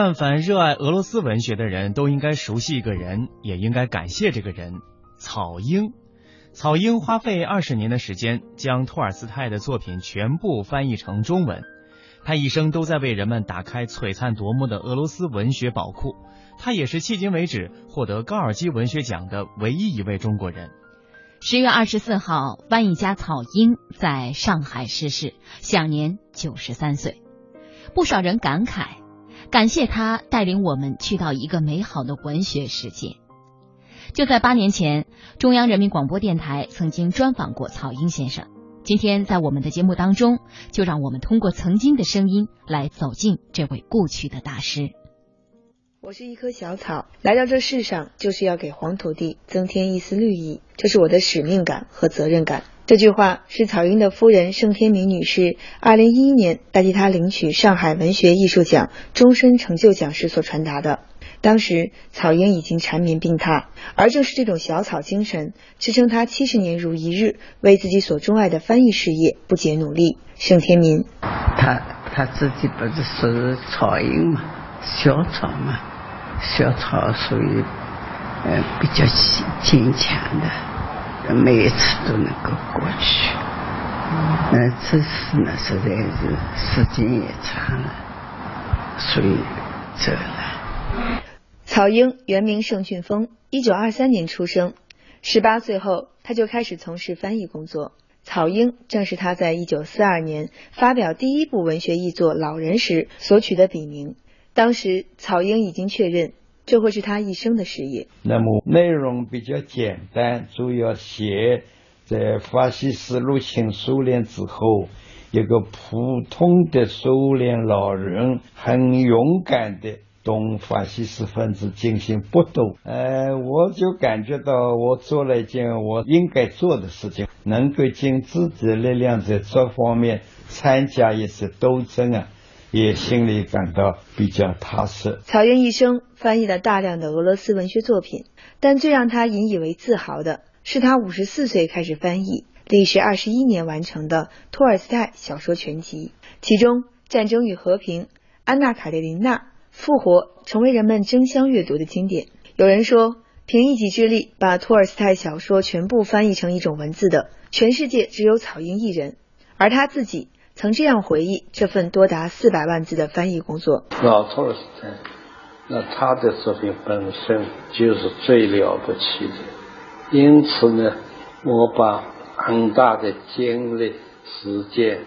但凡热爱俄罗斯文学的人都应该熟悉一个人，也应该感谢这个人——草婴。草婴花费二十年的时间，将托尔斯泰的作品全部翻译成中文。他一生都在为人们打开璀璨夺目的俄罗斯文学宝库。他也是迄今为止获得高尔基文学奖的唯一一位中国人。十月二十四号，翻译家草婴在上海逝世，享年九十三岁。不少人感慨，感谢他带领我们去到一个美好的文学世界。就在八年前，中央人民广播电台曾经专访过草婴先生。今天在我们的节目当中，就让我们通过曾经的声音来走进这位故去的大师。我是一棵小草，来到这世上就是要给黄土地增添一丝绿意，这是我的使命感和责任感。这句话是草婴的夫人盛天明女士二零一一年代替他领取上海文学艺术奖终身成就奖时所传达的。当时草婴已经缠绵病榻，而正是这种小草精神支撑他七十年如一日为自己所钟爱的翻译事业不竭努力。盛天明，他他自己不是是草婴嘛，小草嘛，小草属于呃比较坚强的。每一次都能够过去，嗯，这次呢实在是时间也长了，所以走了。草婴原名盛俊峰，一九二三年出生，十八岁后他就开始从事翻译工作。草婴正是他在一九四二年发表第一部文学译作《老人》时所取的笔名。当时草婴已经确认。这会是他一生的事业。那么内容比较简单，主要写在法西斯入侵苏联之后，一个普通的苏联老人很勇敢的同法西斯分子进行搏斗。呃，我就感觉到我做了一件我应该做的事情，能够尽自己的力量在这方面参加一些斗争啊。也心里感到比较踏实。草原一生翻译了大量的俄罗斯文学作品，但最让他引以为自豪的是他五十四岁开始翻译，历时二十一年完成的托尔斯泰小说全集，其中《战争与和平》《安娜·卡列琳娜》《复活》成为人们争相阅读的经典。有人说，凭一己之力把托尔斯泰小说全部翻译成一种文字的，全世界只有草婴一人，而他自己。曾这样回忆这份多达四百万字的翻译工作。老托尔斯泰，那他的作品本身就是最了不起的，因此呢，我把很大的精力、时间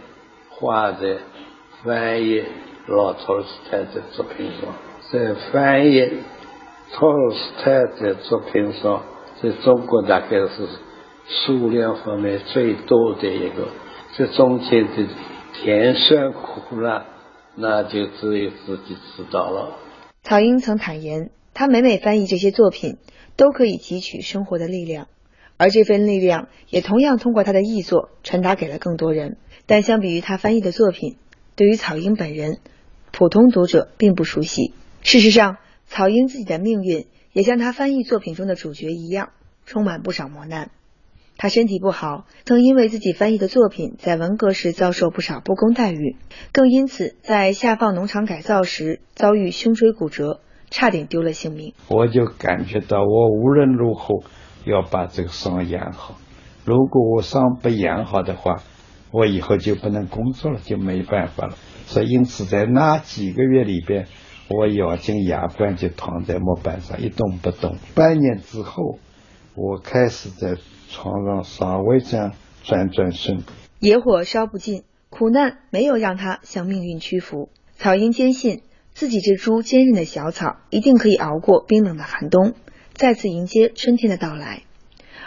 花在翻译老托尔斯泰的作品上。在翻译托尔斯泰的作品上，在中国大概是数量方面最多的一个。这中间的。甜酸苦辣，那就只有自己知道了。曹英曾坦言，他每每翻译这些作品，都可以汲取生活的力量，而这份力量也同样通过他的译作传达给了更多人。但相比于他翻译的作品，对于草英本人，普通读者并不熟悉。事实上，草英自己的命运也像他翻译作品中的主角一样，充满不少磨难。他身体不好，曾因为自己翻译的作品在文革时遭受不少不公待遇，更因此在下放农场改造时遭遇胸椎骨折，差点丢了性命。我就感觉到我无论如何要把这个伤养好，如果我伤不养好的话，我以后就不能工作了，就没办法了。所以因此在那几个月里边，我咬紧牙关就躺在木板上一动不动。半年之后，我开始在。床上稍微这样转转身，野火烧不尽，苦难没有让他向命运屈服。草鹰坚信自己这株坚韧的小草一定可以熬过冰冷的寒冬，再次迎接春天的到来。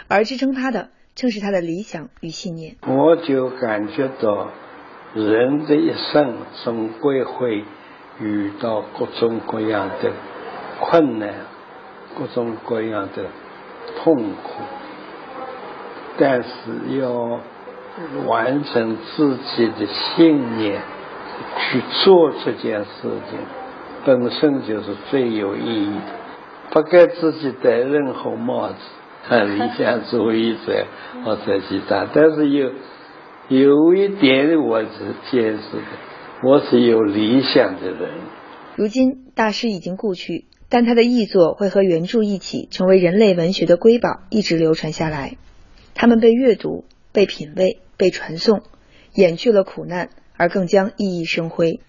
而支撑他的，正是他的理想与信念。我就感觉到，人的一生总归会遇到各种各样的困难，各种各样的痛苦。但是要完成自己的信念，去做这件事情，本身就是最有意义的。不给自己戴任何帽子，理想主义者或者其他。但是有有一点我是坚持的，我是有理想的人，如今大师已经故去，但他的译作会和原著一起成为人类文学的瑰宝，一直流传下来。他们被阅读、被品味、被传颂，掩去了苦难，而更将熠熠生辉。